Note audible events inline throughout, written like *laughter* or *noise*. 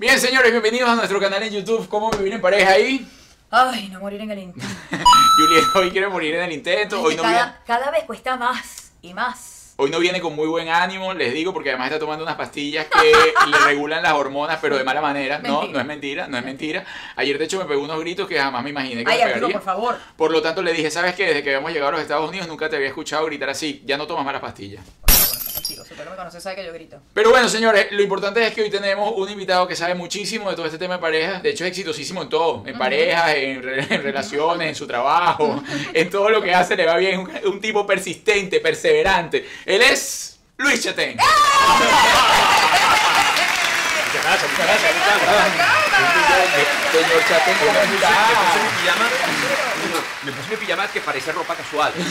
Bien, señores, bienvenidos a nuestro canal en YouTube. ¿Cómo vivir en pareja ahí? Ay, no morir en el intento. *laughs* Juliet hoy quiere morir en el intento. Hoy no, viene, cada, cada vez cuesta más y más. hoy no viene con muy buen ánimo, les digo, porque además está tomando unas pastillas que *laughs* le regulan las hormonas, pero de mala manera. No, Mentira. no es mentira, no es mentira. Ayer, de hecho, me pegó unos gritos que jamás me imaginé que Ay, me pegaría. por favor. Por lo tanto, le dije, ¿sabes qué? Desde que habíamos llegado a los Estados Unidos nunca te había escuchado gritar así. Ya no tomas más las pastillas. Tú no me conoces, sabe que yo grito. Pero bueno, señores, lo importante es que hoy tenemos un invitado que sabe muchísimo de todo este tema de parejas. De hecho, es exitosísimo en todo. En parejas, en, re- en *laughs* relaciones, en su trabajo. *laughs* En todo lo que hace le va bien. Un, un tipo persistente, perseverante. Él es Luis Chatén. Muchas gracias, muchas gracias. Señor Chatén, ¿cómo está? mi pijama, me puse mi pijama que parece ropa casual. *laughs*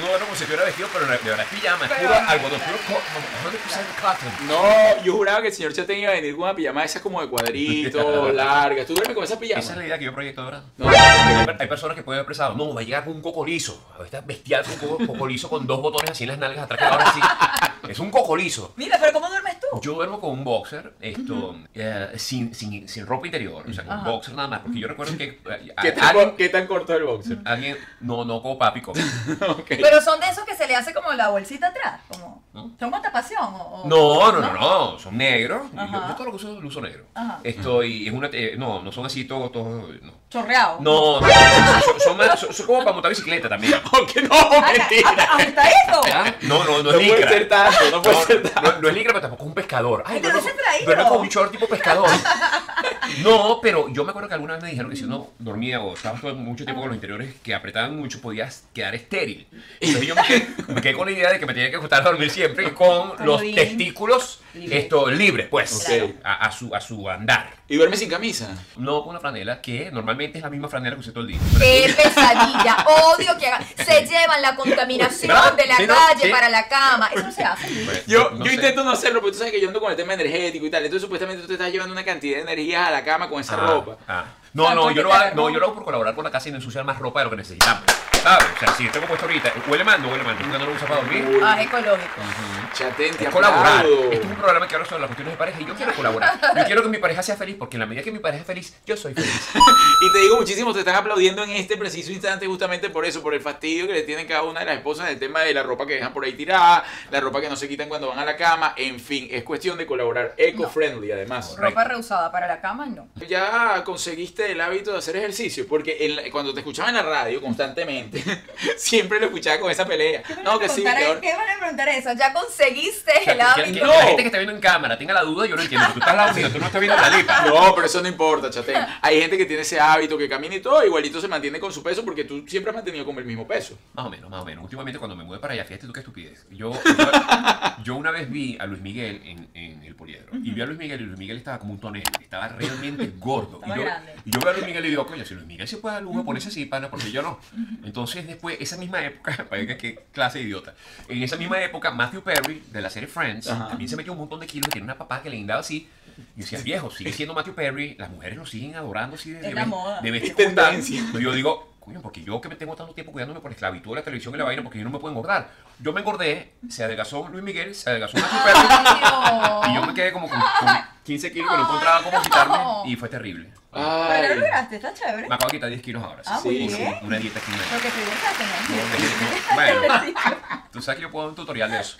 No duermo como si estuviera vestido, pero de verdad es pijama, es puro algodón, puro co- 100% cotton. No, yo juraba que el señor Chatén iba a venir con una pijama esa como de cuadritos, *laughs* larga. ¿Tú duermes con esa pijama? Esa es la idea que yo proyecto, ¿verdad? No. Hay, hay personas que pueden haber pensado, no, va a llegar con un coco liso. Está bestial con un coco, coco liso con dos botones así en las nalgas atrás que ahora sí. *laughs* Es un coco liso. Mira, pero ¿cómo duermes Yo duermo con un boxer, esto, eh, sin, sin, sin ropa interior, o sea, con un boxer nada más, porque yo recuerdo que eh, *laughs* ¿Qué tan, alguien, qué tan corto es el boxer? alguien, no, no como papi, como. *laughs* Pero son de esos que se le hace como la bolsita atrás, como ¿No? son con tapación o, o- No, no, no, no, son negros. Yo, yo todo lo que uso lo uso negro. Ajá. Estoy, es una, eh, no, no son así todos, todos, no. chorreado. No, no, son, son, más- son- son como para montar bicicleta también. *laughs* Aunque no, Hasta, mentira. hasta- hasta eso. ¿Ah? No, no, no No es puede licra. ser tanto, no puede No, ser tanto. no, no es licra, pero tampoco es un pescador. Ay, pero traído. duermo con un short tipo pescador. *laughs* No, pero yo me acuerdo que alguna vez me dijeron que si uno dormía o estaba todo mucho tiempo con los interiores que apretaban mucho, podías quedar estéril. Entonces yo me quedé, me quedé con la idea de que me tenía que acostar a dormir siempre con los Comodín. testículos Libre. esto, libres, pues, Ok. a, a su, a su andar. ¿Y duermes sin camisa? No con una franela que normalmente es la misma franela que usé todo el día. ¡Qué pesadilla! Odio que hagan. Se llevan la contaminación ¿Verdad? de la Sí, ¿no? calle Sí. para la cama. Eso no se hace. Pues, Yo, no yo sé. intento no hacerlo, porque tú sabes que yo ando con el tema energético y tal. Entonces, supuestamente tú te estás llevando una cantidad de energías a la cama con esa Ah, ropa. ah. No, no, yo lo, hago, no, yo lo hago por colaborar con la casa y no ensuciar más ropa de lo que necesitamos. ¿Sabes? O sea, si tengo puesto ahorita, huele mal, no huele mal. Nunca no lo uso para dormir. Ah, es ecológico. Chatén, te Es colaborar. aplaudo. Este es un programa que habla sobre las cuestiones de pareja y yo quiero colaborar. Yo quiero que mi pareja sea feliz porque en la medida que mi pareja es feliz, yo soy feliz. *laughs* Y te digo muchísimo, te están aplaudiendo en este preciso instante justamente por eso, por el fastidio que le tienen cada una de las esposas del tema de la ropa que dejan por ahí tirada, la ropa que no se quitan cuando van a la cama, en fin, es cuestión de colaborar, eco-friendly además. Ropa reusada para la cama, no. Ya conseguiste el hábito de hacer ejercicio, porque en la- cuando te escuchaba en la radio constantemente, *laughs* siempre lo escuchaba con esa pelea. No, que sí, ahora- ¿Qué van a preguntar eso? ¿Ya conseguiste O sea, el hábito? la gente que está viendo en cámara tenga la duda, yo no entiendo. Tú estás al lado mío, tú no estás viendo la lipa. *laughs* No, pero eso no importa, chatén. Hay gente que tiene ese hábito, que camina y todo, igualito se mantiene con su peso porque tú siempre has mantenido como el mismo peso. Más o menos, más o menos. Últimamente cuando me mudé para allá, fíjate tú qué estupidez. Yo, yo, *laughs* yo una vez vi a Luis Miguel en, en el poliedro. Y vi a Luis Miguel y Luis Miguel estaba como un tonel. Estaba realmente gordo. Estaba y, yo, grande. y yo veo a Luis Miguel y digo, coño, si Luis Miguel se puede dar lujo ponerse así, pana, porque yo no. Entonces después, esa misma época, *laughs* para qué clase de idiota. En esa misma época, Matthew Perry, de la serie Friends, Ajá. también se metió un montón de kilos y tiene una papá que le guindaba así. Y decía, viejo, sigue siendo Matthew Perry, las mujeres lo siguen adorando así de, de, de como tal". tendencia. Yo digo, coño, porque yo que me tengo tanto tiempo cuidándome por esclavitud de la televisión y la vaina, porque yo no me puedo engordar. Yo me engordé, se adelgazó Luis Miguel, se adelgazó Perro, Ay, y yo me quedé como con, con 15 kilos que no encontraba cómo quitarme, y fue terrible. Pero Ay. lo lograste, está chévere. Me acabo de quitar 10 kilos ahora. Ah, sí. muy Sí, bien. Una dieta química. Lo que te gusta Bueno, tú sabes que yo puedo dar un tutorial de eso.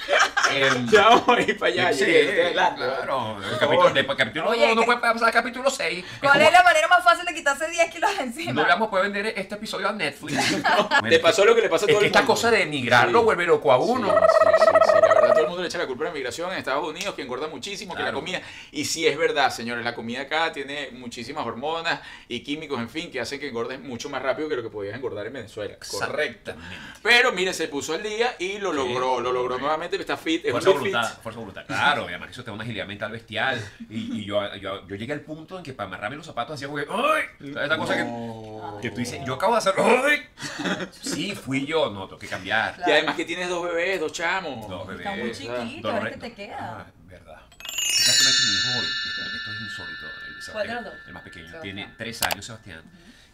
Em, Ya ir para allá. sí, claro. El capítulo, después, capítulo Oye, no que- puede pasar al capítulo 6. ¿Cuál es la manera más fácil de quitarse 10 kilos de encima? No le vamos a poder vender este episodio a Netflix. *laughs* Te pasó lo que le pasa a Es todo que el esta mundo. cosa de emigrarlo Sí. vuelve loco a Sí, uno. sí, sí, sí. La verdad, todo el mundo le echa la culpa a la migración en Estados Unidos, que engorda muchísimo, que la comida. Y sí es verdad, señores, la comida acá tiene muchísimas hormonas y químicos, en fin, que hacen que engordes mucho más rápido que lo que podías engordar en Venezuela. Correcto. Exactamente. Pero mire, se puso al día y lo Sí. logró, lo logró nuevamente, está fit, es Fuerza un de fit. voluntad, fuerza voluntad. Claro, y además que eso te da una agilidad mental bestial. Y, y yo, yo, yo llegué al punto en que para amarrarme los zapatos hacía como que, ¡ay! ¿Sabes Esa cosa que, que tú dices, yo acabo de hacer, ¡ay! Sí, fui yo, no, tengo que cambiar. Y además que tienes dos bebés, dos chamos. Dos bebés. Está muy chiquito, a ver qué te Ah, queda. verdad. ¿Sabes qué me ha hecho mi hijo hoy? Esto, es insólito. El, ¿Cuál de Sebastián, los dos? el más pequeño. Sebastián. Tiene tres años, Sebastián.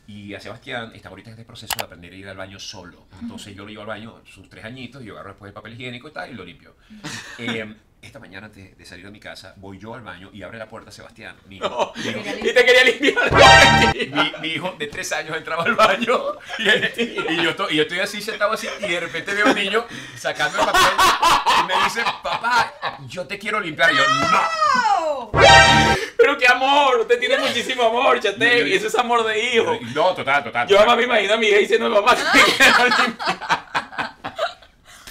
Y a Sebastián está ahorita en este proceso de aprender a ir al baño solo. Entonces yo lo llevo al baño sus tres añitos y yo agarro después el papel higiénico y tal y lo limpio. Eh, esta mañana antes de salir de mi casa voy yo al baño y abre la puerta Sebastián. Mi hijo, mi hijo- Y te quería limpiar. mi, mi hijo de tres años entraba al baño y, y yo, estoy, y yo estoy así sentado así y de repente veo a un niño sacando el papel y me dice, papá, yo te quiero limpiar. Y yo, no. Pero qué amor, usted tiene muchísimo amor, chate. Y eso es amor de hijo. No, total, total. Yo total. además me imagino a mi hija diciendo, mamá, te *laughs* quiero limpiar.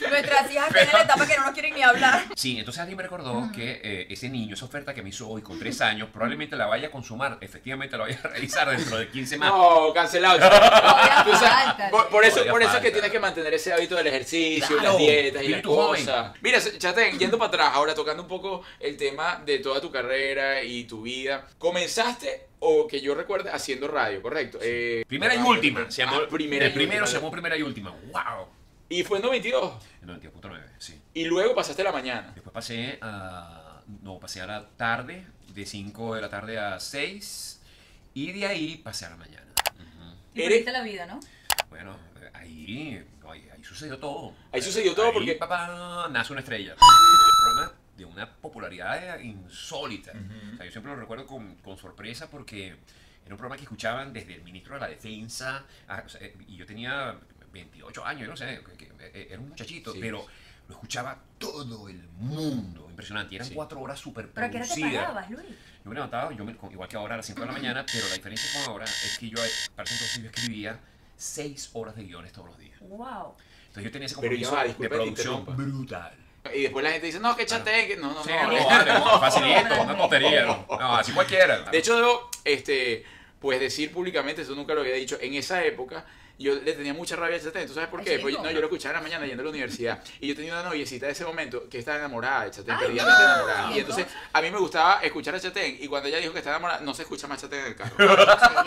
Nuestras hijas están en la etapa que no nos quieren ni hablar. Sí, entonces alguien me recordó que eh, ese niño, esa oferta que me hizo hoy con tres años, probablemente la vaya a consumar, efectivamente la vaya a realizar dentro de 15 más. No, cancelado. *laughs* sabes, por, por eso, por eso es que tienes que mantener ese hábito del ejercicio, Claro, las dietas y las espíritu joven. cosas. Mira, Chate, yendo para atrás, ahora tocando un poco el tema de toda tu carrera y tu vida. ¿Comenzaste o que yo recuerde haciendo radio, correcto? Eh, Primera y radio, última. Se llamó, ah, primera el y primero última. se llamó primera y última. ¡Wow! Y fue en 92. En 92.9, sí. Y luego pasaste a la mañana. Después pasé a. No, pasé a la tarde, de 5 de la tarde a 6. Y de ahí pasé a la mañana. Ujú. Y Eres- perdiste la vida, ¿no? Bueno, ahí, ahí, ahí sucedió todo. Ahí sucedió todo Ahí, porque- papá, nace una estrella. Un programa de una popularidad insólita. O sea, yo siempre lo recuerdo con, con sorpresa porque era un programa que escuchaban desde el ministro de la Defensa. a- o sea, y yo tenía 28 años, yo no sé, que- eh, era un muchachito, Sí. pero lo escuchaba todo el mundo. Impresionante. Y eran Sí. cuatro horas súper ¿Pero qué hora te parabas, Luis? Yo me levantaba, yo me- igual que ahora a las 5 de la mañana, pero la diferencia con ahora es que yo, eh, para ese entonces yo escribía 6 horas de guiones todos los días. Wow. Entonces yo tenía ese ya compromiso va, de producción brutal. Y después la gente dice, no, que chate, que no, no, Sí, no. no, vale, *laughs* no, facilito, una tontería. No, No, así cualquiera. De hecho, debo este, pues decir públicamente, eso nunca lo había dicho, en esa época yo le tenía mucha rabia a Chatén. ¿Tú sabes por qué? No, yo lo escuchaba en la mañana yendo a la universidad. Y yo tenía una noviecita de ese momento que estaba enamorada de Chatén, perdidamente enamorada. ¿Y entonces a mí me gustaba escuchar a Chatén. Y cuando ella dijo que estaba enamorada, no se escucha más Chatén en el carro.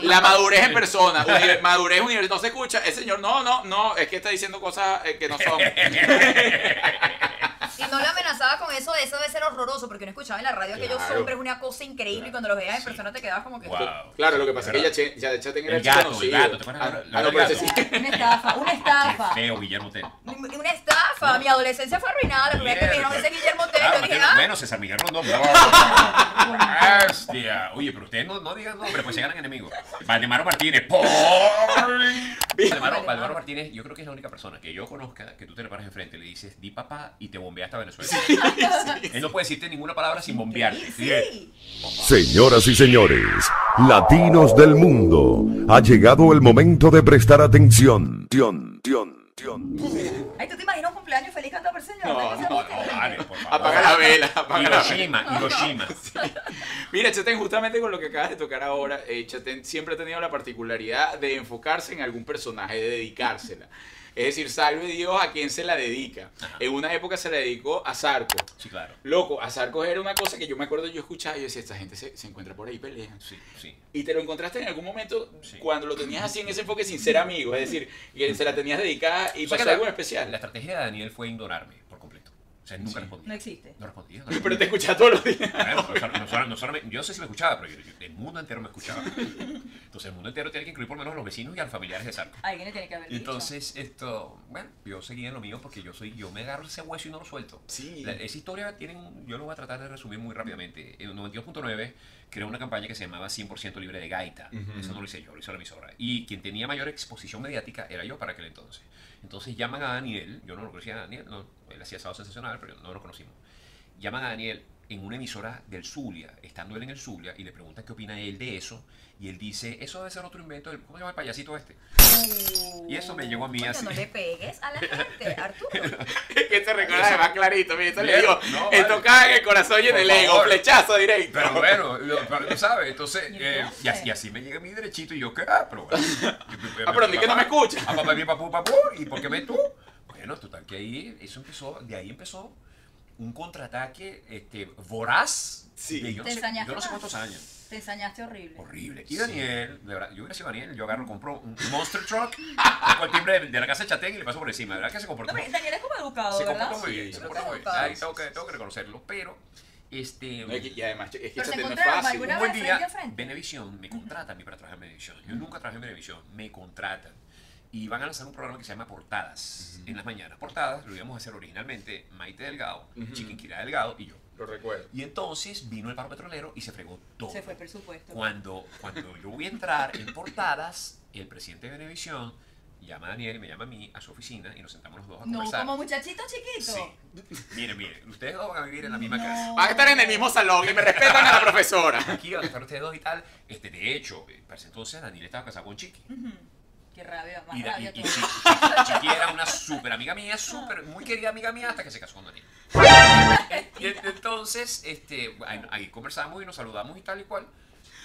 La madurez en persona, uni- madurez universal, no se escucha. El señor, no, no, no, es que está diciendo cosas eh, que no son. *laughs* Y no le amenazaba con eso, eso debe ser horroroso, porque no escuchaba en la radio aquellos Claro. hombres, una cosa increíble, y cuando los veías en Sí. persona te quedabas como que... Wow. Claro, lo que pasa es que ya de Chatén era El gato, el conocido. gato, ¿te acuerdas? Ah, La- ah, la no, pero sí. *laughs* Una estafa, una estafa. Qué feo, Guillermo Tell. Una estafa. Mi adolescencia fue arruinada. La primera vez que me dijeron ese Guillermo Tell, Claro, yo dije, ah, bueno, César Miguel Rondón. Hostia. Oye, pero ustedes no, no digan nombre, pues se ganan enemigos. Valdemaro Martínez. ¡por! Valdemaro, Valdemaro Martínez, yo creo que es la única persona que yo conozca que tú te le paras enfrente, le dices, di papá y te bombea hasta Venezuela. *laughs* Él no puede decirte ninguna palabra sin bombear. sí. Señoras y señores, latinos del mundo, ha llegado el momento de prestar atención. Tion, tion, tion. Ay, ¿tú te imaginas un cumpleaños feliz cantado por señor? No, no. No, vale, por favor. Apaga la vela, apaga la vela. Hiroshima, *laughs* Hiroshima. Mira, Chatén, justamente con lo que acabas de tocar ahora, eh, Chatén siempre ha tenido la particularidad de enfocarse en algún personaje, de dedicársela. Es decir, salve Dios a quien se la dedica. En una época se la dedicó a Zarco. Sí, claro. Loco, a Zarco era una cosa que yo me acuerdo yo escuchaba y yo decía, esta gente se, se encuentra por ahí pelean. Sí, sí. Y te lo encontraste en algún momento Sí. cuando lo tenías así en ese enfoque sin ser amigo, es decir, que se la tenías dedicada y O sea pasó que la- algo especial. La estrategia de Daniel fue ignorarme. O sea, nunca Sí. respondía. No existe. No respondía. *laughs* no Pero respondía. te escuchas todos los días. Bueno, no solo- no solo- solamente- yo no sé si me escuchaba, pero yo- yo- el mundo entero me escuchaba. Entonces, el mundo entero tiene que incluir por lo menos a los vecinos y a los familiares de Sarko. Alguien le tiene que haber dicho. entonces, esto, bueno, yo seguí en lo mío porque yo soy, yo me agarro ese hueso y no lo suelto. Sí. La- esa historia tiene un- yo lo voy a tratar de resumir muy rápidamente. En 92.9 creó una campaña que se llamaba 100% libre de gaita. Ujú. Eso no lo hice yo, lo hizo la emisora. Y quien tenía mayor exposición mediática era yo para aquel entonces. Entonces llaman a Daniel, yo no lo conocía a Daniel, no, él hacía sábado sensacional, pero no lo conocimos. Llaman a Daniel en una emisora del Zulia, estando él en el Zulia, y le preguntan qué opina él de eso. Y él dice, eso debe ser otro invento del, ¿cómo se llama el payasito este? Y eso me llegó a mí así. No le pegues a la gente, *laughs* Arturo. que te recuerda además clarito. Mira, eso le digo. no, Esto vale. cae en el corazón y en el ego. Flechazo directo. Pero bueno, lo- pero sabes, entonces, ¿Y eh, y, así, y así me llega mi derechito y yo, ¿qué? Ah, pero bueno. Ah, pero ni que no me escucha. Ah, papá, mi papú, papú, ¿y por qué me tú? Bueno, total, que ahí, eso empezó, de ahí empezó un contraataque este, voraz Sí. de yo no, ¿Te sé, ensañaste yo no sé cuántos años. Te ensañaste horrible. Horrible. Y Daniel, de verdad, yo hubiera sido Daniel, yo agarro, compro un Monster Truck, *laughs* toco el timbre de, de la casa de Chatén y le paso por encima. De verdad que se comportó No, Daniel es como educado, se ¿verdad? comportó muy bien, Sí, se comportó que muy bien. Ahí tengo que, tengo que reconocerlo, pero este... No, Y además, es que Chatén no es fácil. Un buen día. Venevisión me contrata a mí para trabajar en Venevisión. Yo nunca trabajé en Venevisión, me contratan. Y van a lanzar un programa que se llama Portadas en las mañanas. Portadas lo íbamos a hacer originalmente Maite Delgado, Ujú. Chiquinquirá Delgado y yo. Lo recuerdo. Y entonces vino el paro petrolero y se fregó todo. Se fue presupuesto. Cuando, cuando yo voy a entrar en Portadas, el presidente de Venevisión llama a Daniel y me llama a mí a su oficina y nos sentamos los dos a No, conversar. como muchachito chiquito. Sí. Miren, miren, ustedes dos van a vivir en la misma No. casa. Van a estar en el mismo salón y me respetan a la profesora. Aquí van a estar ustedes dos y tal. Este, de hecho, eh, para ese entonces Daniel estaba casado con Chiqui. Qué rabia, más Y, da- y, rabia y todo. Chiqui, Chiqui era una súper amiga mía, súper, muy querida amiga mía hasta que se casó con Daniel. *laughs* Y ent- entonces, este, ahí, conversamos y nos saludamos y tal y cual,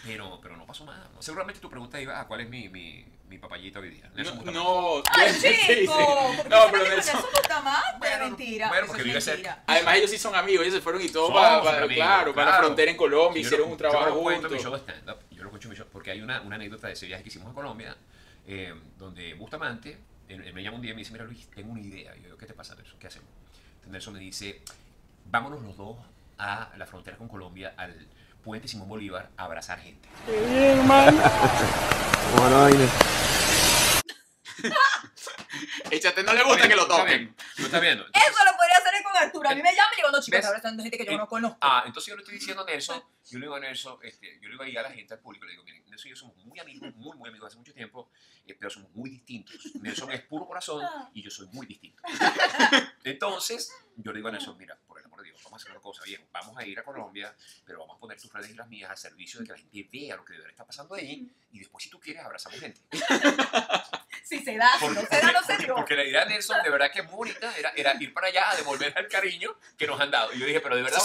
pero, pero no pasó nada. ¿no? Seguramente tu pregunta iba a cuál es mi, mi, mi papayita hoy día. Nelson No, Bustamante. no, ¡Ay, *laughs* sí, sí. chico! ¿Por qué No, pero Nelson. Bustamante? Bueno, mentira. bueno, eso porque es vive cerca. mentira. Además ellos sí son amigos, ellos se fueron y todo Somos para, para- amigos, claro, para la frontera en Colombia, Yo hicieron lo- un trabajo Yo lo cuento en mi juntos. show de stand-up, yo lo cuento en mi show, porque hay una, una anécdota de ese viaje que hicimos a Colombia, eh, donde Bustamante, él, él me llama un día y me dice, mira Luis, tengo una idea. Y yo digo, ¿qué te pasa, Nelson? ¿Qué hacemos? Entonces Nelson me dice, vámonos los dos a la frontera con Colombia, al puente Simón Bolívar, a abrazar gente. *laughs* *laughs* Échate, no le gusta que lo ¿Está toquen. ¿Lo estás viendo? Eso lo podría hacer con Arturo. A mí me llama y digo, no, chicos, ¿Ves? ahora están gente que yo no conozco. Ah, entonces yo le estoy diciendo a Nelson, yo le digo a Nelson, este, yo le digo ahí a la gente, al público, le digo, miren, Nelson y yo somos muy amigos, muy, muy amigos hace mucho tiempo, eh, pero somos muy distintos. Nelson es puro corazón y yo soy muy distinto. Entonces, yo le digo a Nelson, mira, por el amor de Dios, vamos a hacer una cosa bien, vamos a ir a Colombia, pero vamos a poner tus redes y las mías al servicio de que la gente vea lo que de verdad está pasando ahí y después, si tú quieres, abrazamos gente. *laughs* Si se da, si no se da, no se porque, dio. porque la idea de Nelson, de verdad que es muy bonita, era, era ir para allá a devolver el cariño que nos han dado. Y yo dije, pero de verdad.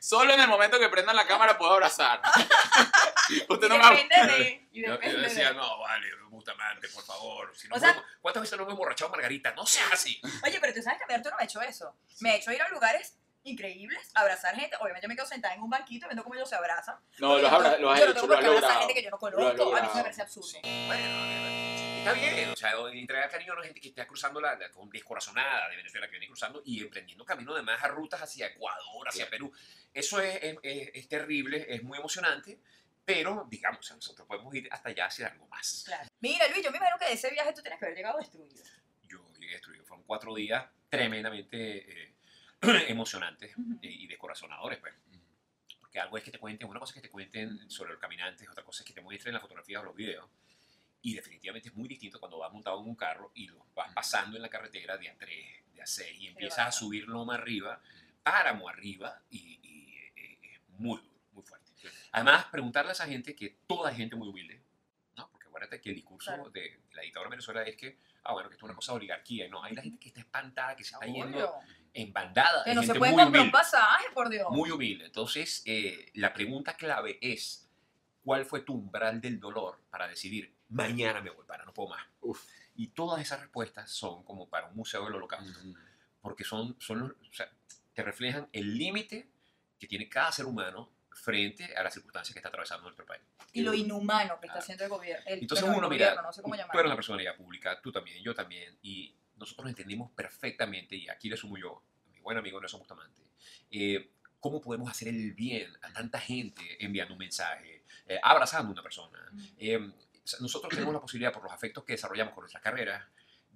Solo en el momento que prendan la cámara puedo abrazar. *laughs* Usted no Y me depende de. Y Yo, yo depende decía, de. no, vale, Bustamante, por favor. Si no O me sea- hemos- ¿Cuántas veces no me he emborrachado, Margarita? No seas así. Oye, pero tú sabes que a mí Arturo me ha hecho eso. Me ha hecho ir a lugares increíbles, abrazar gente. Obviamente yo me quedo sentada en un banquito viendo cómo ellos se abrazan. No, los, abra- los has yo no hecho, tengo lo has logrado. gente que yo no Lo conozco. A mí eso me parece absurdo. Bueno, eh, está bien. O sea, entregar cariño a la gente que está cruzando la, la- con descorazonada de Venezuela, que viene cruzando y emprendiendo camino además a rutas hacia Ecuador, hacia Perú. Eso es, es- es- es terrible, es muy emocionante. Pero, digamos, nosotros podemos ir hasta allá hacia algo más. Claro. Mira, Luis, yo me imagino que de ese viaje tú tienes que haber llegado destruido. yo llegué destruido. Fueron cuatro días tremendamente eh, *clears throat* emocionantes Ujú. y, y descorazonadores, pues. Porque algo es que te cuenten, una cosa es que te cuenten sobre los caminantes, otra cosa es que te muestren las fotografías o los videos. Y definitivamente es muy distinto cuando vas montado en un carro y lo vas pasando en la carretera de a 3, de a 6 y empiezas a subir loma arriba, páramo arriba y, y, eh, es muy duro, muy fuerte. Además, preguntarle a esa gente que toda gente muy humilde, ¿no? Porque acuérdate que el discurso Claro. de, la dictadura de Venezuela es que, ah, bueno, que esto es una cosa de oligarquía. No, hay la gente que está espantada, que se está yendo Obvio. En bandada. Que no se puede muy comprar un humilde, pasaje, por Dios. muy humilde. Entonces, eh, la pregunta clave es, ¿cuál fue tu umbral del dolor para decidir, mañana me voy para, no puedo más? Uf. Y todas esas respuestas son como para un museo del holocausto porque son, son los- o sea, te reflejan el límite que tiene cada ser humano frente a las circunstancias que está atravesando nuestro país. Y lo inhumano que está haciendo el gobierno. El, Entonces bueno, el uno, gobierno, mira, no sé cómo tú eres una personalidad pública, tú también, yo también, y nosotros entendimos perfectamente, y aquí le sumo yo, mi buen amigo Nelson Bustamante, eh, cómo podemos hacer el bien a tanta gente enviando un mensaje, eh, abrazando a una persona. Eh, nosotros tenemos la posibilidad, por los afectos que desarrollamos con nuestras carreras,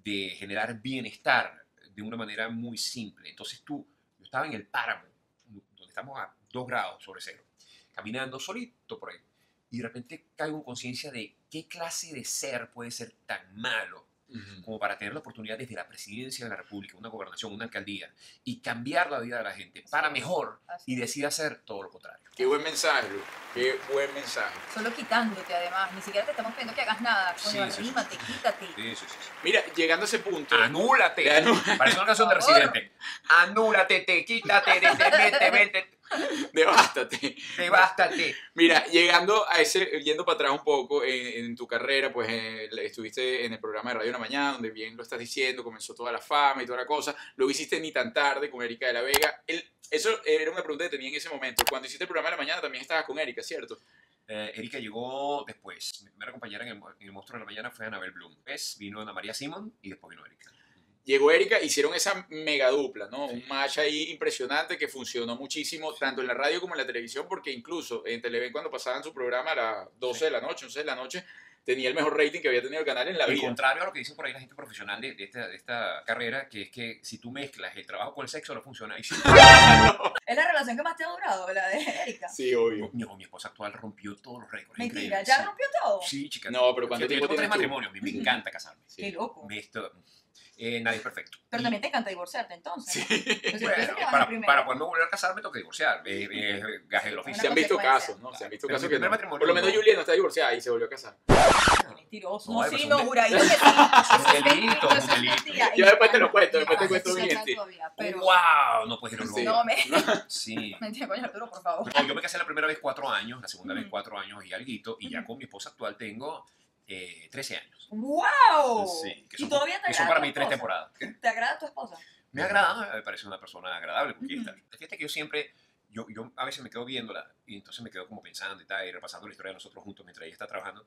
de generar bienestar de una manera muy simple. Entonces tú, yo estaba en el páramo, donde estamos a dos grados sobre cero, caminando solito por ahí, y de repente caigo en conciencia de qué clase de ser puede ser tan malo como para tener la oportunidad desde la presidencia de la República, una gobernación, una alcaldía, y cambiar la vida de la gente para mejor Así y es. decide hacer todo lo contrario. Qué buen mensaje, Lu. Qué buen mensaje. Solo quitándote además, ni siquiera te estamos pidiendo que hagas nada. Coño, Sí, sí, sí, arrímate, quítate. Sí, sí, sí, sí. Mira, llegando a ese punto. Anúlate. Anu- Parece una canción de. Residente. Anúlate, te quítate, te, te, vete, vete, *laughs* Devástate. devástate. Mira, llegando a ese, yendo para atrás un poco en, en tu carrera, pues eh, estuviste en el programa de Radio Una Mañana, donde bien lo estás diciendo, comenzó toda la fama y toda la cosa. Luego hiciste Ni tan tarde con Erika de la Vega. El- eso era una pregunta que tenía en ese momento. Cuando hiciste el programa de la mañana también estabas con Erika, ¿cierto? Eh, Erika llegó después. Mi primera compañera en el, en el Monstruo de la Mañana fue Anabel Bloom. Después vino Ana María Simón y después vino Erika. Llegó Erika, hicieron esa mega dupla, ¿no? Un match ahí impresionante que funcionó muchísimo, tanto en la radio como en la televisión, porque incluso en Televen cuando pasaban su programa a las 12 de la noche, 11 de la noche, tenía el mejor rating que había tenido el canal en la Al vida. contrario a lo que dicen por ahí la gente profesional de, de esta, de esta carrera, que es que si tú mezclas el trabajo con el sexo no funciona. Y sí, *laughs* Es la relación que más te ha durado, la de Erika. Sí, obvio. mi, mi esposa actual rompió todos los récords. Mentira, increíble, ya sí. rompió todo. Sí, chica. No, pero ¿cuánto Fíjate, tiempo yo tengo tres matrimonios. Mí me *laughs* encanta casarme. Sí. Qué loco. Me esto- eh, nadie es perfecto. Pero Y- también te encanta divorciarte entonces. Sí. Entonces, Bueno, para, para poderme volver a casar me toca divorciar. Eh, eh, gaje del oficio. Se han visto casos, ¿no? Se han visto Pero casos que no. matrimonio Por lo menos no. Julia no está divorciada y se volvió a casar. Mentiroso. No, sí, es no, un juradito que sí. Es un es delito, mentira, un es delito. mentira. Ya Y- después te lo cuento, después te cuento bien. ¡Wow! No puedes ir Sí. No, me... *laughs* Sí. Mentira, coño, Arturo, por favor. No, yo me casé la primera vez cuatro años, la segunda vez cuatro años y alguito, y ya con mi esposa actual tengo eh, 13 años. ¡Wow! Sí, que y son, todavía te que son para mí tres temporadas. ¿Qué? ¿Te agrada tu esposa? Me agrada, me parece una persona agradable, Ujú. esta- fíjate que yo siempre, yo, yo a veces me quedo viéndola y entonces me quedo como pensando y tal, y repasando la historia de nosotros juntos mientras ella está trabajando.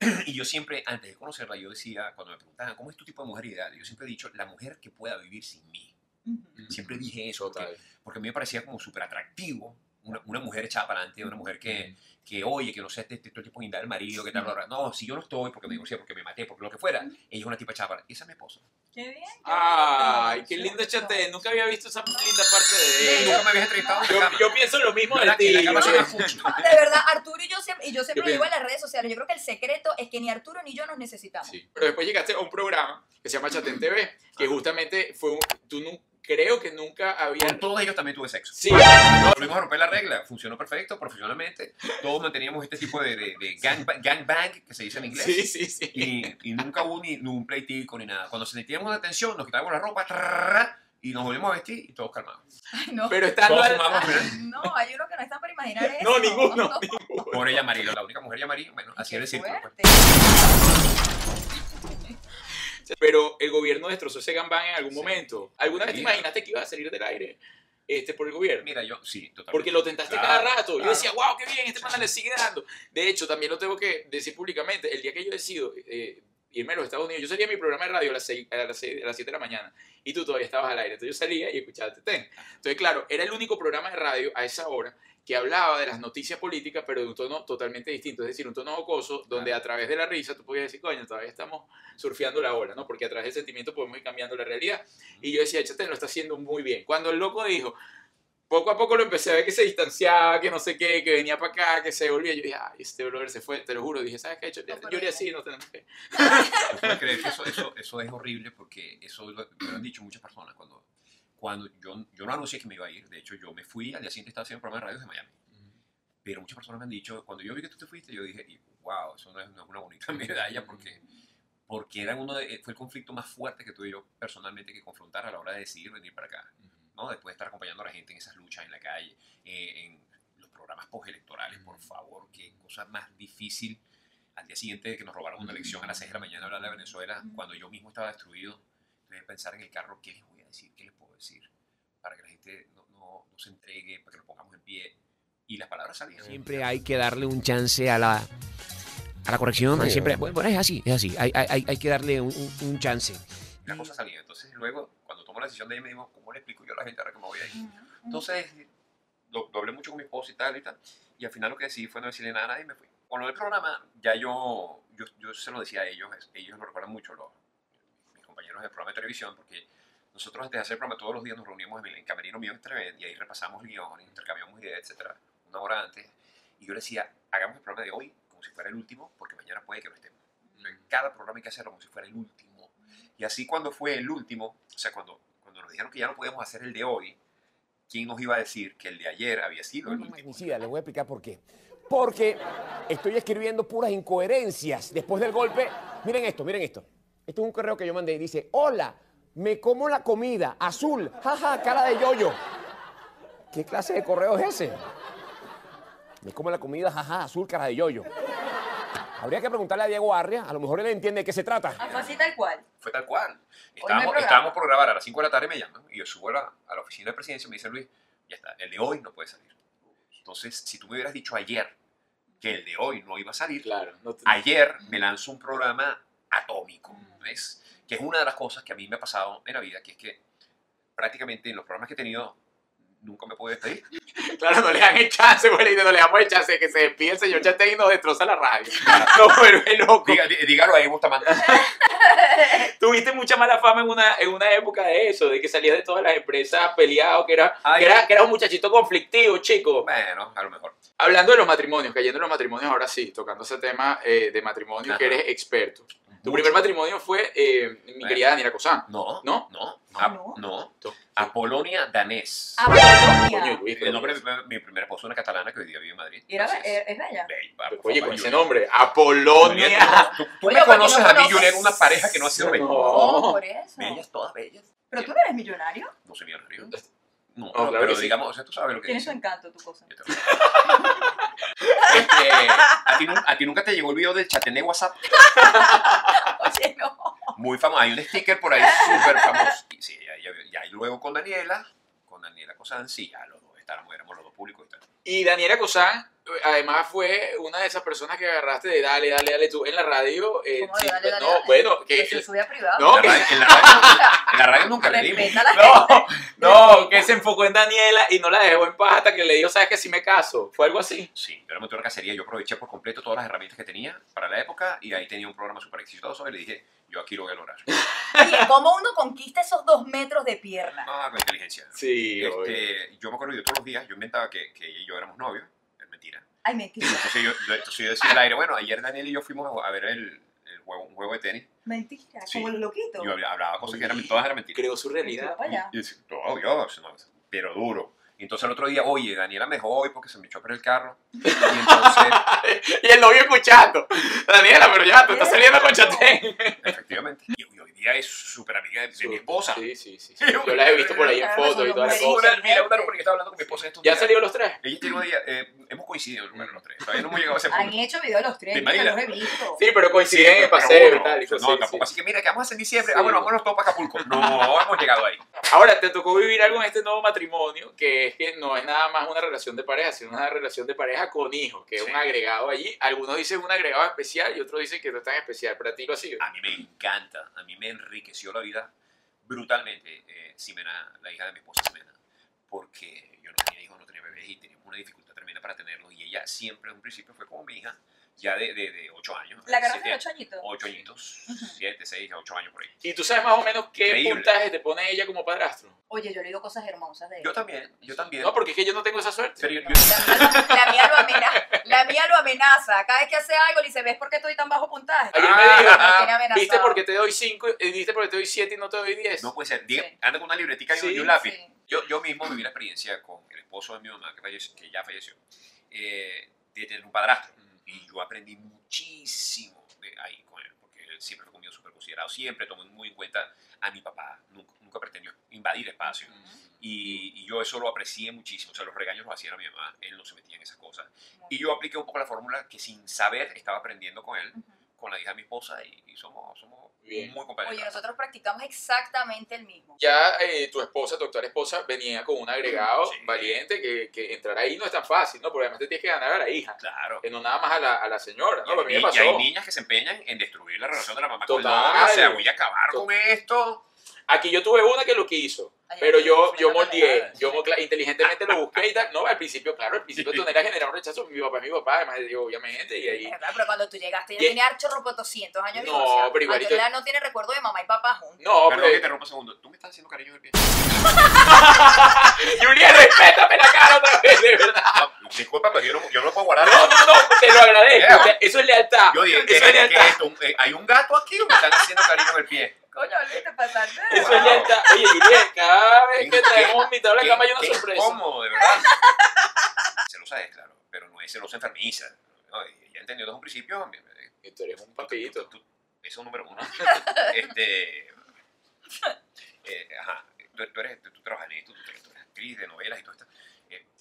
*clears throat* Y yo siempre, antes de conocerla, yo decía, cuando me preguntaban, ¿cómo es tu tipo de mujer ideal? Yo siempre he dicho, la mujer que pueda vivir sin mí. Ujú. Siempre dije eso, porque, porque a mí me parecía como súper atractivo una, una mujer echada para adelante, una mujer que, que oye, que no sé, te, te- todo el tiempo guindar el marido, que tal, no, si yo no estoy porque me divorcié, porque me maté, porque lo que fuera, ella es una tipa echada para Esa es mi esposa. Qué bien. qué Ay, qué lindo chate. Nunca había visto esa linda parte De de él. Nunca me habías entrevistado en Yo, cama. yo pienso lo mismo de ti. No, *laughs* de verdad, Arturo y yo siempre, y yo siempre Yo digo en las redes sociales, yo creo que el secreto es que ni Arturo ni yo nos necesitamos. Sí. Pero después llegaste a un programa que se llama Chatén TV, que justamente fue un. Tú nu- creo que nunca había. Con todos ellos también tuve sexo. Sí, Volvimos a romper la regla, funcionó perfecto, profesionalmente. Todos manteníamos este tipo de, de, de gang, gangbang, que se dice en inglés. sí, sí, sí. Y, y nunca hubo ni, ni un pleitico ni nada. Cuando sentíamos una tensión, nos quitábamos la ropa trrrra, y nos volvimos a vestir y todos calmados. Ay, no. Pero estando. Todos al- fumamos, mira. No, hay uno que no está para imaginar *laughs* eso. *laughs* No, ninguno. ninguno. Por ella Marilo, la única mujer Yamari, bueno, así era el círculo. pues. Pero el gobierno destrozó ese gambán en algún Sí. momento. ¿Alguna vez te imaginaste que iba a salir del aire este, por el gobierno? Mira, yo, sí, totalmente. Porque lo tentaste Claro, cada rato. Yo decía, wow, qué bien, este man le sigue dando. De hecho, también lo tengo que decir públicamente. El día que yo decido eh, irme a los Estados Unidos, yo salía a mi programa de radio a las, 6, a, las 6 a las 7 de la mañana y tú todavía estabas al aire. Entonces yo salía y escuchaba Tetén. Entonces, claro, era el único programa de radio a esa hora que hablaba de las noticias políticas, pero de un tono totalmente distinto, es decir, un tono jocoso, donde a través de la risa tú podías decir, coño, todavía estamos surfeando la ola, ¿no? Porque a través del sentimiento podemos ir cambiando la realidad. Y yo decía, Chatén lo está haciendo muy bien. Cuando el loco dijo, poco a poco lo empecé a ver que se distanciaba, que no sé qué, que venía para acá, que se volvía. Yo dije, ay, este brother se fue, te lo juro. Dije, ¿sabes qué? Yo, No, yo le no. así, no tenemos que. puedes creer que eso, eso, eso es horrible porque eso lo, me lo han dicho muchas personas cuando, cuando yo, yo no anuncié que me iba a ir. De hecho, yo me fui, al día siguiente estaba haciendo un programa de radio desde Miami. Pero muchas personas me han dicho, cuando yo vi que tú te fuiste, yo dije, wow, eso no es, no es una bonita *laughs* medalla porque, porque era uno de- fue el conflicto más fuerte que tuve yo personalmente que confrontar a la hora de decidir venir para acá. ¿No? Después de estar acompañando a la gente en esas luchas en la calle, eh, en los programas postelectorales, por favor, qué cosa más difícil al día siguiente de que nos robaron una elección a las 6 de la mañana hablar de Venezuela, cuando yo mismo estaba destruido, tuve que pensar en el carro, ¿qué les voy a decir? ¿Qué les puedo decir? Para que la gente no, no, no se entregue, para que nos pongamos en pie. Y las palabras salían. Siempre hay que darle un chance a la, a la corrección. Sí, Siempre, bueno. bueno, es así, es así. Hay, hay, hay- que darle un, un- chance. la cosa salía. Entonces luego, tomó la decisión de ella y me dijo, ¿cómo le explico yo a la gente ahora que me voy a ir? Entonces, lo, lo hablé mucho con mi esposa y tal y tal. Y al final lo que decidí fue no decirle nada a nadie y me fui. Con lo del programa, ya yo, yo, yo se lo decía a ellos, ellos lo recuerdan mucho, los, mis compañeros del programa de televisión, porque nosotros antes de hacer el programa todos los días nos reuníamos en el camerino mío y ahí repasamos guion, intercambiamos ideas, etcétera, una hora antes. Y yo le decía, hagamos el programa de hoy como si fuera el último, porque mañana puede que no estemos. Cada programa hay que hacerlo como si fuera el último. Y así cuando fue el último, o sea, cuando nos dijeron que ya no podíamos hacer el de hoy, ¿quién nos iba a decir que el de ayer había sido el último? Magnicida, les voy a explicar por qué. Porque estoy escribiendo puras incoherencias después del golpe. Miren esto, miren esto. Esto es un correo que yo mandé y dice, hola, me como la comida, azul, jaja, cara de yoyo. ¿Qué clase de correo es ese? Me como la comida, jaja, azul, cara de yoyo. Habría que preguntarle a Diego Arria, a lo mejor él entiende de qué se trata. Ah, fue así tal cual. Fue tal cual. No Estábamos, programa. estábamos por grabar a las 5 de la tarde, me llaman y yo subo a la, a la oficina de presidencia y me dice Luis, ya está, el de hoy no puede salir. Entonces, si tú me hubieras dicho ayer que el de hoy no iba a salir, Claro. no te- ayer me lanzó un programa atómico, ¿ves? Que es una de las cosas que a mí me ha pasado en la vida, que es que prácticamente en los programas que he tenido nunca me puedo despedir. *laughs* Claro, no le dan el chance, güey, no le damos el chance de que se despide el señor Chate y nos destroza la radio. No, pero es loco. Diga- dí- dígalo ahí, Bustamante. *laughs* Tuviste mucha mala fama en una, en una época de eso, de que salías de todas las empresas peleado, que era, Ay, que era, que era un muchachito conflictivo, chico. Bueno, a lo mejor. Hablando de los matrimonios, cayendo en los matrimonios ahora sí, tocando ese tema eh, de matrimonio Ajá. que eres experto. Tu primer matrimonio fue eh, mi Bueno. querida Daniela Cosán. No, ¿No? no, No. a- No. no. No. Apolonia Danés. Ah, Apolonia. Coño, Luis, El pero- nombre de mi, mi primera esposa, una catalana que hoy día vive en Madrid. Y era, Así es. por Oye, con ese nombre, Apolonia. Tú, tú Oye, me ¿por qué conoces no a mí? Juliet, una pareja que no ha sido bella. No. Por eso. Bellas, todas bellas. Pero tú no eres millonario. No soy millonario. No, claro pero que sí. digamos, o sea, tú sabes lo que Tiene su encanto tu cosa. Este, ¿a, ti, nu- a ti nunca te llegó el video del chatené WhatsApp? *laughs* Oye, no. Muy famoso. Hay un sticker por ahí súper famoso. Y sí, ya, y luego con Daniela, con Daniela Cosán, sí, ya los dos estábamos, éramos los dos públicos y tal. Y Daniela Cosán, además, fue una de esas personas que agarraste de dale, dale, dale tú en la radio. eh, ¿Cómo de sí, dale, dale, no, dale? bueno, que. Que se sube a privado. No, en, la radio, en, la *laughs* radio, en la radio nunca le dimos. *laughs* No, no, que se enfocó en Daniela y no la dejó en paz hasta que le dijo, ¿sabes que si me caso? Fue algo así. Sí, yo le monté una cacería, yo aproveché por completo todas las herramientas que tenía para la época y ahí tenía un programa súper exitoso y le dije, yo aquí lo voy a lograr. Oye, ¿cómo uno conquista esos dos metros de pierna? Ah, con inteligencia. Sí, Este, yo me acuerdo yo todos los días, yo inventaba que, que ella y yo éramos novios, Ay, mentira. Entonces yo, yo- entonces yo decía al aire, bueno, ayer Daniel y yo fuimos a, ver el, el juego, un juego de tenis. Mentira. Sí. Como el loquito. Yo hablaba, hablaba cosas que eran, todas eran mentiras. Creó su realidad. Allá. Y decía, no, Dios, no, pero duro. Y entonces el otro día, oye, Daniela me dejó hoy porque se me echó a perder el carro. Y entonces, *laughs* Y el novio escuchando. Daniela, pero ya, te estás saliendo con Chatén. efectivamente, y, y hoy día es súper amiga de, de mi esposa. Sí, sí, sí. sí. *laughs* Yo la he visto por ahí en fotos y todas las cosas. Mira, una porque estaba hablando con mi esposa estos ¿Ya han salido los tres? Ella tiene un día, eh, hemos coincidido bueno, los tres. Todavía no hemos llegado a ese Han punto. hecho video los tres. ¿Te yo los he visto. Sí, pero coinciden en el paseo y tal. no, sí, tampoco sí. así que mira, que vamos a hacer en diciembre. Sí. Ah, bueno, vámonos todos para Acapulco. No, *laughs* hemos llegado ahí. Ahora, te tocó vivir algo en este nuevo matrimonio, que es que no es nada más una relación de pareja, sino una relación de pareja con hijos, que es Sí. un agregado allí. Algunos dicen un agregado especial y otros dicen que no es tan especial. Para ti lo ha sido. A mí me encanta, a mí me enriqueció la vida brutalmente eh, Ximena, la hija de mi esposa Ximena, porque yo no tenía hijos, no tenía bebés y teníamos una dificultad tremenda para tenerlos y ella siempre en un principio fue como mi hija, ya de, de, de 8 años. La agarraste de ocho añitos. ocho añitos, Ujú. 7, 6, 8 años por ahí. ¿Y tú sabes más o menos qué Increíble. puntaje te pone ella como padrastro? Oye, yo le digo cosas hermosas de él. Yo también, yo también. No, porque es que yo no tengo esa suerte. Pero yo- yo- La, la mía lo amenaza, la mía lo amenaza. Cada vez que hace algo le dice, ¿ves por qué estoy tan bajo puntaje? Ayer Ah, me dijo, me tiene amenazado. ¿viste porque te doy 5, viste porque te doy 7 y no te doy 10? no puede ser. Diga- Sí. Anda con una libretica y un- Sí, y un lápiz. Sí. Yo, yo mismo viví la experiencia con el esposo de mi mamá, que, falleció- que ya falleció, eh, de tener un padrastro. Y yo aprendí muchísimo de ahí con él, porque él siempre fue conmigo súper considerado, siempre tomó muy en cuenta a mi papá, nunca, nunca pretendió invadir espacio. Y, y yo eso lo aprecié muchísimo, o sea, los regaños los hacía mi mamá, él no se metía en esas cosas. Y yo apliqué un poco la fórmula que sin saber estaba aprendiendo con él, con la hija de mi esposa, y, y somos, somos Bien. muy. Oye, nosotros practicamos exactamente el mismo. Ya eh, tu esposa, tu actual esposa, venía con un agregado Sí. valiente que, que entrar ahí no es tan fácil, ¿no? Porque además te tienes que ganar a la hija, Claro. que no nada más a la, a la señora, Y hay, y niñas que se empeñan en destruir la relación de la mamá con novio. O sea, voy a acabar con esto. Aquí yo tuve una que lo quiso, Ay, pero yo, yo moldeé, yo inteligentemente lo busqué y tal. No, al principio, claro, al principio tú era generar un rechazo. Mi papá es mi papá, además de Dios, obviamente, y ahí... Es verdad, pero cuando tú llegaste ya tenía chorro 200 años No, pero igualito- no tiene recuerdo de mamá y papá juntos. No, Perdón que te pero... rompa un segundo. ¿Tú me estás haciendo cariño del pie? Julián, respétame la cara otra vez, de verdad. No, disculpa, pero yo no, yo no lo puedo guardar. No, no, no, te lo agradezco. Yeah. Te- Eso es lealtad. Yo dije, ¿qué, Eso es lealtad. eh, ¿Hay un gato aquí o me están haciendo cariño del pie? Coño, Luis, te pasaste. Eso es lealtad. Oye, Julién, cada vez que ¿Qué- traemos un invitado a la cama hay una qué sorpresa. incómodo, de verdad. *laughs* celosa es, claro, pero no es celosa enfermiza. No, ya entendió desde un principio. Y tú eres un papito. tú- eso es número uno. *laughs* este. eh, ajá. Tú, tú eres, tú, tú trabajas en esto, tú, tú eres actriz de novelas y todo esto.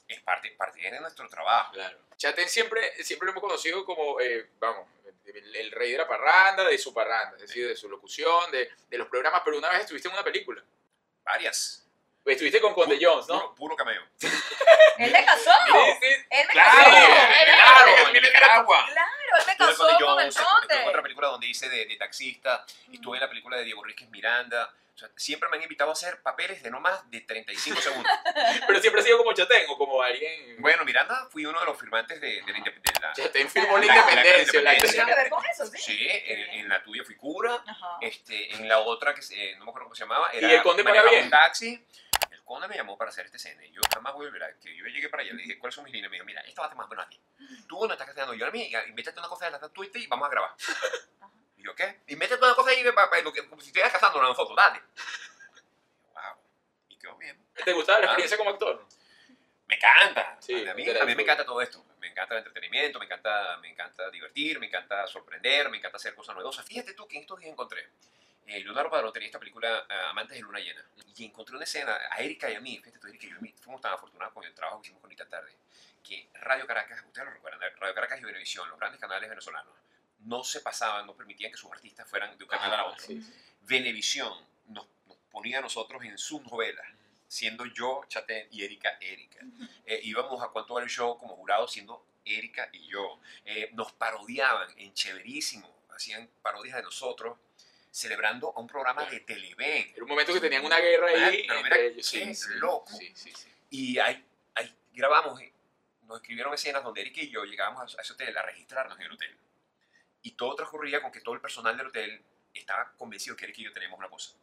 Es parte, parte de nuestro trabajo. Claro. Chaten siempre, siempre lo hemos conocido como, eh, vamos, el, el rey de la parranda, de su parranda, es decir, de su locución, de, de los programas, pero una vez estuviste en una película. Varias. Estuviste con Conde Jones, ¿no? Puro, puro cameo. *laughs* Él me casó. Sí, sí. Él me Claro, casó. claro, en Nicaragua. Claro, él me casó con el Jones, estuve en otra conde. película donde hice de, de taxista, estuve en la película de Diego Ríquez Miranda. O sea, siempre me han invitado a hacer papeles de no más de 35 segundos. *laughs* Pero siempre ha sido como Chaten o como alguien... Bueno, Miranda fui uno de los firmantes de, de la independencia. Chaten firmó la La- independencia. la- independencia. ¿Tiene que ver con eso? Sí. Sí, en, en la tuya fui cura. Ajá. Este, en la otra, que eh, no me acuerdo cómo se llamaba, era ¿Y el conde manejaba bien? un taxi. El conde me llamó para hacer este escena. Y yo jamás voy a olvidar que yo llegué para allá. Le dije, ¿cuáles son mis líneas? Me dijo, mira, esto va a ser más bueno a ti. Tú no estás casando yo a mí. Invéntate una cosa de la Twitter y vamos a grabar. Y yo, ¿qué? Invéntate una cosa ahí para, para, lo que- como si estuvieras casando a nosotros. Dale. Wow. Y quedó bien. ¿Te gustaba la Ah. experiencia como actor? Me encanta. Sí, a, mí, la a mí me encanta todo esto. Me encanta el entretenimiento, me encanta, me encanta divertir, me encanta sorprender, me encanta hacer cosas novedosas. Fíjate tú que en estos días encontré. Eh, Leonardo Padrón tenía esta película eh, Amantes de Luna Llena. Y encontré una escena a Erika y a mí. Fíjate tú, Erika y yo fuimos tan afortunados con el trabajo que hicimos con Nita Tarde. Que Radio Caracas, ustedes lo recuerdan, Radio Caracas y Venevisión, los grandes canales venezolanos, no se pasaban, no permitían que sus artistas fueran de un canal a otro. Sí. Venevisión nos, nos ponía a nosotros en sus novelas, siendo yo Chatén y Erika Erika. Eh, íbamos a Cuánto Vale el Show como jurados siendo Erika y yo. Eh, nos parodiaban en chéverísimo, hacían parodias de nosotros, celebrando a un programa de Televen. Era un momento que tenían una guerra ahí Pero mira ellos. qué Sí, loco. Sí, sí, sí. Y ahí, ahí grabamos, eh, nos escribieron escenas donde Erika y yo llegábamos a ese hotel a registrarnos en el hotel. Y todo transcurría con que todo el personal del hotel estaba convencido que Erika y yo teníamos una cosa.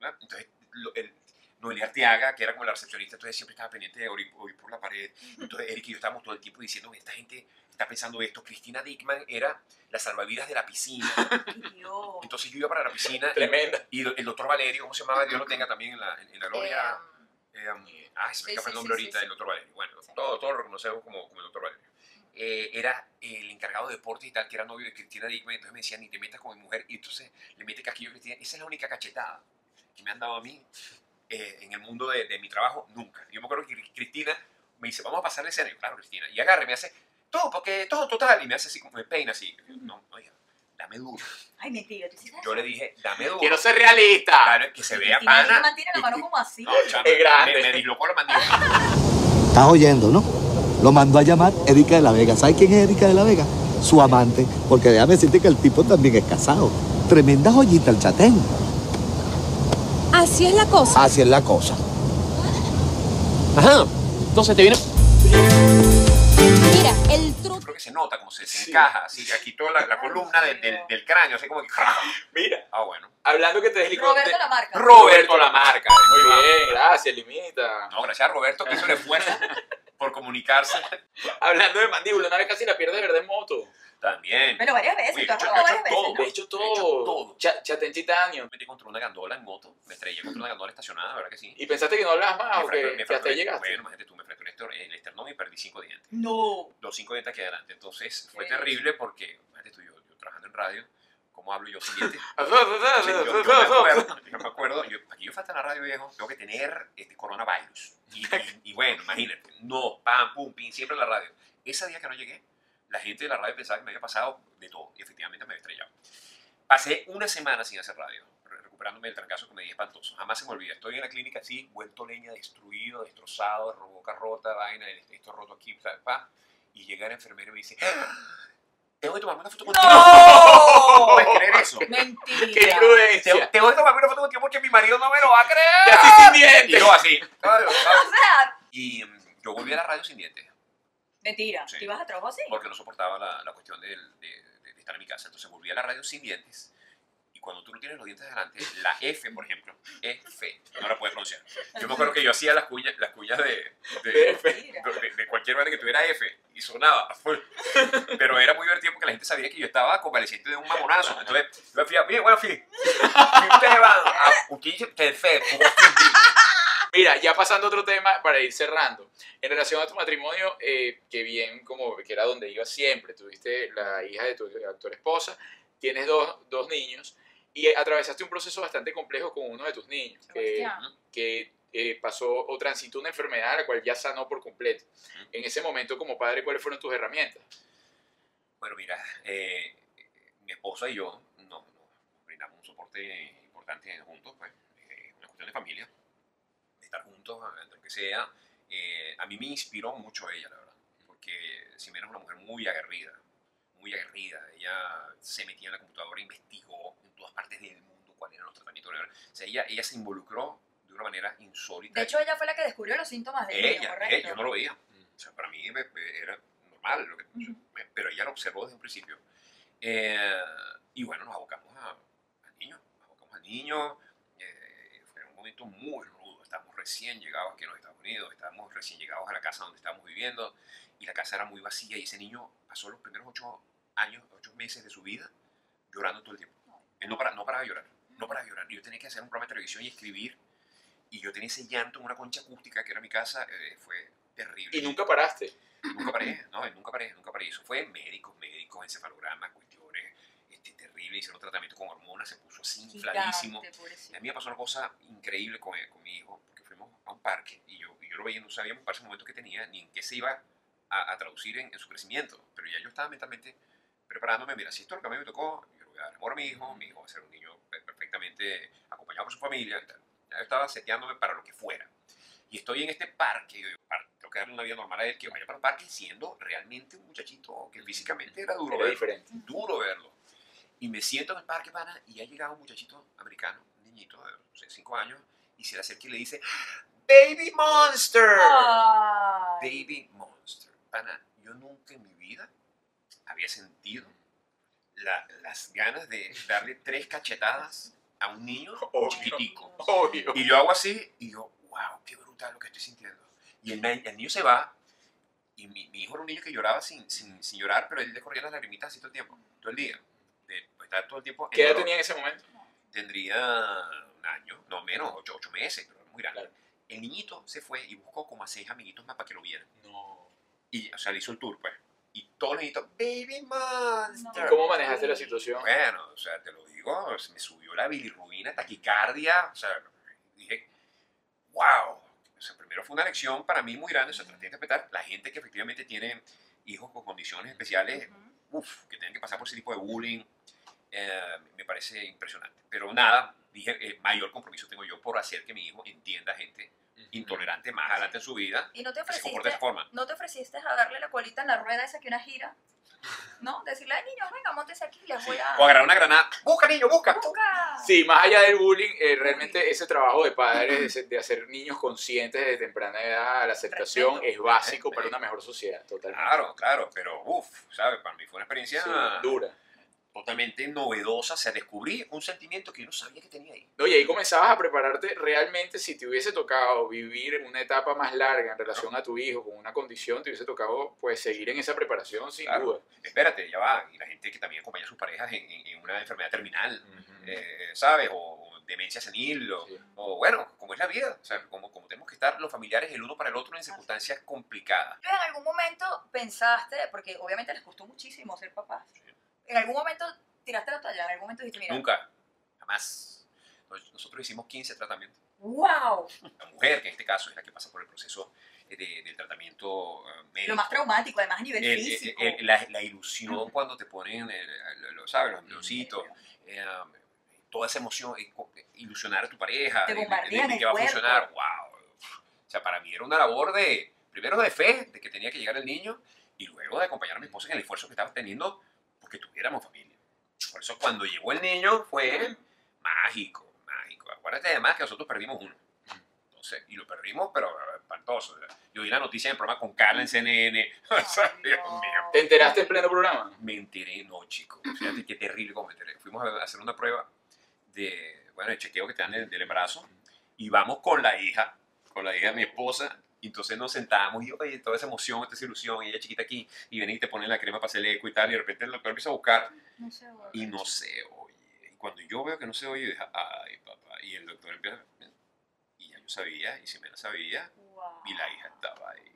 ¿verdad? Entonces, lo- el, Noelia Arteaga, que era como la recepcionista, entonces siempre estaba pendiente de oír, oír por la pared. Entonces, Erika y yo estábamos todo el tiempo diciendo, esta gente está pensando esto. Cristina Dickman era la salvavidas de la piscina. Dios. Entonces yo iba para la piscina Tremenda. y el doctor Valerio, ¿cómo se llamaba? Dios lo tenga también en la, en la gloria. Eh, Eh, um, ah, se me Sí, escapa el sí, nombre sí, ahorita sí, del doctor Valerio. Bueno, todos todo lo conocemos como, como el doctor Valerio. Eh, era el encargado de deportes y tal, que era novio de Cristina Dickman. Entonces me decía, ni te metas con mi mujer. Y entonces le mete casquillo a Cristina. Esa es la única cachetada que me han dado a mí eh, en el mundo de, de mi trabajo. Nunca. Yo me acuerdo que Cristina me dice, vamos a pasar la escena. Y yo, claro, Cristina. Y agarre, me hace, todo, porque todo total. Y me hace así, como me peina así. Yo, no, oiga, dame duro. Ay, mentira, tú hiciste Yo le dije, dame duro. Quiero ser realista. Claro, que se vea pana. mantiene la mano como así. No, chamo, Es grande. Me, me dislocó la mandíbula. Estás oyendo, ¿no? Lo mandó a llamar Erika de la Vega. ¿Sabes quién es Erika de la Vega? Su amante. Porque déjame decirte que el tipo también es casado. Tremenda joyita el chatén. Así es la cosa. Así es la cosa. Ajá. Entonces te viene. Mira, el truco. creo que se nota como se, se Sí. encaja, así, aquí toda la, la columna del, del, del cráneo, así como que... *laughs* Mira, Ah, bueno. hablando que te deslicó. Roberto te- la marca. Roberto la marca. Muy bien, gracias, Limita. No, gracias a Roberto que hizo el esfuerzo *laughs* por comunicarse *laughs* Hablando de mandíbula, una vez casi la pierdes de verdad en moto. también. Pero varias veces, Uy, tú has yo- robado yo he varias hecho veces. todo. ¿no? De hecho, hecho, todo. todo. Cha- Chaten titanio. Me metí contra una gandola en moto, me estrellé contra una gandola estacionada, ¿verdad que sí? ¿Y pensaste que no hablabas más o que, me que hasta llegaste? Bueno, imagínate tú, me fracturé el esternón y perdí cinco dientes. No. Los cinco dientes aquí adelante. Entonces fue terrible porque, imagínate tú, yo, yo trabajando en radio, ¿cómo hablo yo Entonces, *laughs* yo, yo me acuerdo, yo me acuerdo, yo, aquí yo falta en la radio viejo, tengo que tener este coronavirus. Y, y- *laughs* y bueno, imagínate, no, pam, pum, pim, siempre en la radio. Ese día que no llegué, la gente de la radio pensaba que me había pasado de todo, y efectivamente me había estrellado. Pasé una semana sin hacer radio, re- recuperándome del trancazo que me di espantoso. Jamás se me olvida. Estoy en la clínica así, vuelto leña, destruido, destrozado, boca rota, vaina, esto roto aquí, pa, y llega la enfermera y me dice, "Ah, tengo que tomarme una foto contigo. ¡No! ¿Puedes creer eso? Mentira. ¡Qué Tengo, imprudencia! tengo que tomarme una foto contigo porque mi marido no me lo va a creer. ¡Ya estoy sin Y dientes! yo así. *laughs* O sea, Y mm, yo volví a la radio sin dientes. mentira. Sí. ¿Te ibas a trabajo así? porque no soportaba la, la cuestión de, de- de estar en mi casa. Entonces volví a la radio sin dientes. Y cuando tú no tienes los dientes delante, la F, por ejemplo, F, no la puedes pronunciar. Yo me acuerdo que yo hacía las cuñas, las cuñas de, de, De de- de cualquier vaina que tuviera F y sonaba a. Pero era muy divertido porque la gente sabía que yo estaba convaleciente de un mamonazo. Entonces yo decía, mire, bueno, fi, si ustedes van a un 15 del F, Mira, ya pasando a otro tema para ir cerrando. En relación a tu matrimonio, eh, que bien como que era donde ibas siempre, tuviste la hija de tu actual esposa, tienes dos, dos niños y atravesaste un proceso bastante complejo con uno de tus niños, que, que eh, pasó o transitó una enfermedad la cual ya sanó por completo. En ese momento como padre, ¿cuáles fueron tus herramientas? Bueno, mira, eh, mi esposa y yo nos, nos brindamos un soporte importante juntos, pues, eh, una cuestión de familia, de estar juntos, entre lo que sea. Eh, a mí me inspiró mucho ella, la verdad, porque si bien es una mujer muy aguerrida, muy aguerrida, ella se metía en la computadora, investigó en todas partes del mundo cuáles eran los tratamientos. O sea, ella, ella se involucró de una manera insólita. De hecho, ella fue la que descubrió los síntomas niño, Ella, correcto. ella, yo no lo veía. O sea, para mí me- me- era normal, lo que, Ujú. me- pero ella lo observó desde un principio. Eh, y bueno, nos abocamos a- al niño. Nos abocamos al niño. eh, fue un momento muy rudo. Estábamos recién llegados aquí a los Estados Unidos. Estábamos recién llegados a la casa donde estábamos viviendo. Y la casa era muy vacía. Y ese niño pasó los primeros ocho años, ocho meses de su vida llorando todo el tiempo. Él no, para, no paraba de llorar. No paraba de llorar. Y yo tenía que hacer un programa de televisión y escribir. Y yo tenía ese llanto en una concha acústica que era mi casa. eh, fue terrible. Y nunca paraste. Nunca paré, no, nunca paré, nunca paré. Eso fue médicos, médicos, encefalogramas, cuestiones este, terribles. Hicieron tratamiento con hormonas, se puso así infladísimo. Y a mí me pasó una cosa increíble con, con mi hijo, porque fuimos a un parque y yo, y yo lo veía, no sabíamos para ese momento que tenía, ni en qué se iba a, a traducir en, en su crecimiento. Pero ya yo estaba mentalmente preparándome, mira, si esto es lo que a mí me tocó, yo le voy a dar amor a mi hijo, mi hijo va a ser un niño per- perfectamente acompañado por su familia y tal. Ya yo estaba seteándome para lo que fuera. Y estoy en este parque, y yo digo, "Par- tengo que darle una vida normal a él, que vaya para el parque siendo realmente un muchachito que físicamente era duro Era verlo diferente. duro verlo. Y me siento en el parque, pana, y ha llegado un muchachito americano, un niñito de 5 años, y se le acerca y le dice, Baby Monster. Ay. Baby Monster. Pana, yo nunca en mi vida había sentido la- las ganas de darle tres cachetadas a un niño Obvio. chiquitico. Obvio. Y yo hago así y yo, wow, qué brutal lo que estoy sintiendo. Y el, el niño se va y mi, mi hijo era un niño que lloraba sin, sin, sin llorar, pero él le corría las lagrimitas así todo el tiempo, todo el día. De, pues, estar todo el tiempo ¿Qué edad tenía en ese momento? Tendría un año, no menos, ocho, ocho meses, pero muy grande. Claro. El niñito se fue y buscó como a seis amiguitos más para que lo vieran. No. Y, o sea, le hizo el tour, pues. Y todos los niñitos, Baby Monster. ¿Y cómo manejaste la situación? Bueno, o sea, te lo digo, se me subió la bilirrubina, taquicardia, o sea, dije, wow. O sea, primero fue una lección para mí muy grande, o sea, traté de interpretar la gente que efectivamente tiene hijos con condiciones especiales, Ujú. uff, que tienen que pasar por ese tipo de bullying, eh, me parece impresionante. Pero nada, dije, eh, mayor compromiso tengo yo por hacer que mi hijo entienda gente intolerante más adelante en su vida, ¿Y no te se ofreciste, comporte de esa forma. no te ofreciste a darle la colita en la rueda esa que una gira? ¿No? Decirle, ay, niños, venga, montes aquí, les voy a... O agarrar una granada, busca niño, busca. ¡Busca! Sí, más allá del bullying, eh, realmente ese trabajo de padres, de, hacer niños conscientes desde temprana edad, la aceptación Respeto. es básico para una mejor sociedad, totalmente. Claro, claro, pero uff, ¿sabes? Para mí fue una experiencia Sí, dura. Totalmente novedosa. O sea, descubrí un sentimiento que yo no sabía que tenía ahí. Oye, ahí comenzabas a prepararte realmente si te hubiese tocado vivir una etapa más larga en relación a tu hijo con una condición, te hubiese tocado pues seguir en esa preparación sin Claro. duda. Espérate, ya va. Y la gente que también acompaña a sus parejas en, en- en una enfermedad terminal, eh, ¿sabes? O, o demencia senil, o, Sí. o bueno, como es la vida. O sea, como, como tenemos que estar los familiares el uno para el otro en circunstancias complicadas. ¿En algún momento pensaste, porque obviamente les costó muchísimo ser papás, en algún momento tiraste la toalla, en algún momento dijiste, mira, Nunca, jamás. Nos- Nosotros hicimos 15 tratamientos. wow, La mujer, que en este caso es la que pasa por el proceso eh, de- del tratamiento eh, médico. lo más traumático, además a nivel el- físico. el- el- la, la ilusión *laughs* cuando te ponen, lo- ¿sabes? Los embrioncitos, eh, toda esa emoción, eh, eh, ilusionar a tu pareja, Te de- de- de, que va a funcionar, wow. O sea, para mí era una labor de, primero de fe, de que tenía que llegar el niño, y luego de acompañar a mi esposa en el esfuerzo que estaba teniendo que tuviéramos familia. Por eso cuando llegó el niño fue mágico, mágico. Acuérdate además que nosotros perdimos uno. Entonces, y lo perdimos, pero espantoso. Yo vi la noticia en el programa con Carla en CNN. *laughs* O sea, Dios mío. ¿Te enteraste en pleno programa? Me enteré, no, chico. Fíjate qué terrible como me enteré. Fuimos a hacer una prueba de, bueno, de chequeo que te dan del, del embarazo. Y vamos con la hija, con la hija de mi esposa. Y entonces nos sentamos y, oye, toda esa emoción, esta ilusión, y ella chiquita aquí, y ven y te ponen la crema para hacer el eco y tal. Y de repente el doctor empieza a buscar No sé, bueno. y no se oye. Y cuando yo veo que no se oye, dije, ay, papá. Y el doctor empieza, y ya yo sabía, y Ximena sabía, Wow. y la hija estaba ahí.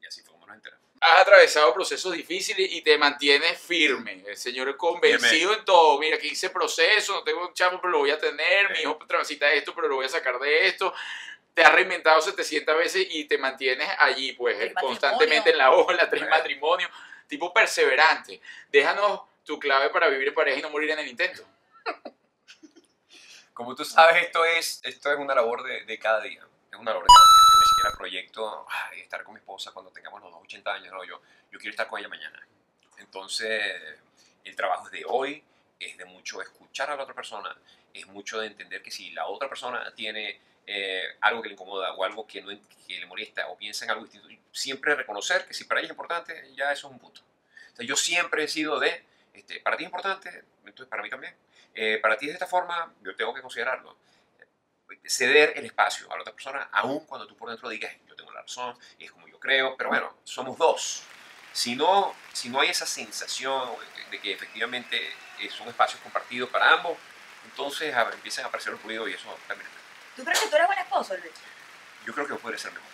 Y así fue como nos enteramos. Has atravesado procesos difíciles y te mantienes firme. El señor es convencido en todo. Mira, que hice proceso, no tengo un chamo, pero lo voy a tener. Mi Sí. hijo transita esto, pero lo voy a sacar de esto. Te has reinventado 700 veces y te mantienes allí, pues, El constantemente en la ola, tres matrimonios. Tipo perseverante. Déjanos tu clave para vivir en pareja y no morir en el intento. *laughs* Como tú sabes, esto es, esto es una labor de, de cada día. Es una labor de cada día. Yo ni siquiera proyecto ay, estar con mi esposa cuando tengamos los dos 80 años. No, yo, yo quiero estar con ella mañana. Entonces, el trabajo es de hoy, es de mucho escuchar a la otra persona, es mucho de entender que si la otra persona tiene eh, algo que le incomoda o algo que, no, que le molesta o piensa en algo distinto, siempre reconocer que si para ella es importante, ya eso es un punto. O sea, yo siempre he sido de, este, para ti es importante, entonces para mí también. Eh, para ti es de esta forma, yo tengo que considerarlo. Ceder el espacio a la otra persona, aun cuando tú por dentro digas, yo tengo la razón, es como yo creo, pero bueno, somos dos. Si no, si no hay esa sensación de, que efectivamente son espacios compartidos para ambos, entonces empiezan a aparecer los ruidos y eso termina. ¿Tú crees que tú eres buen esposo, Luis? Yo creo que puede ser mejor.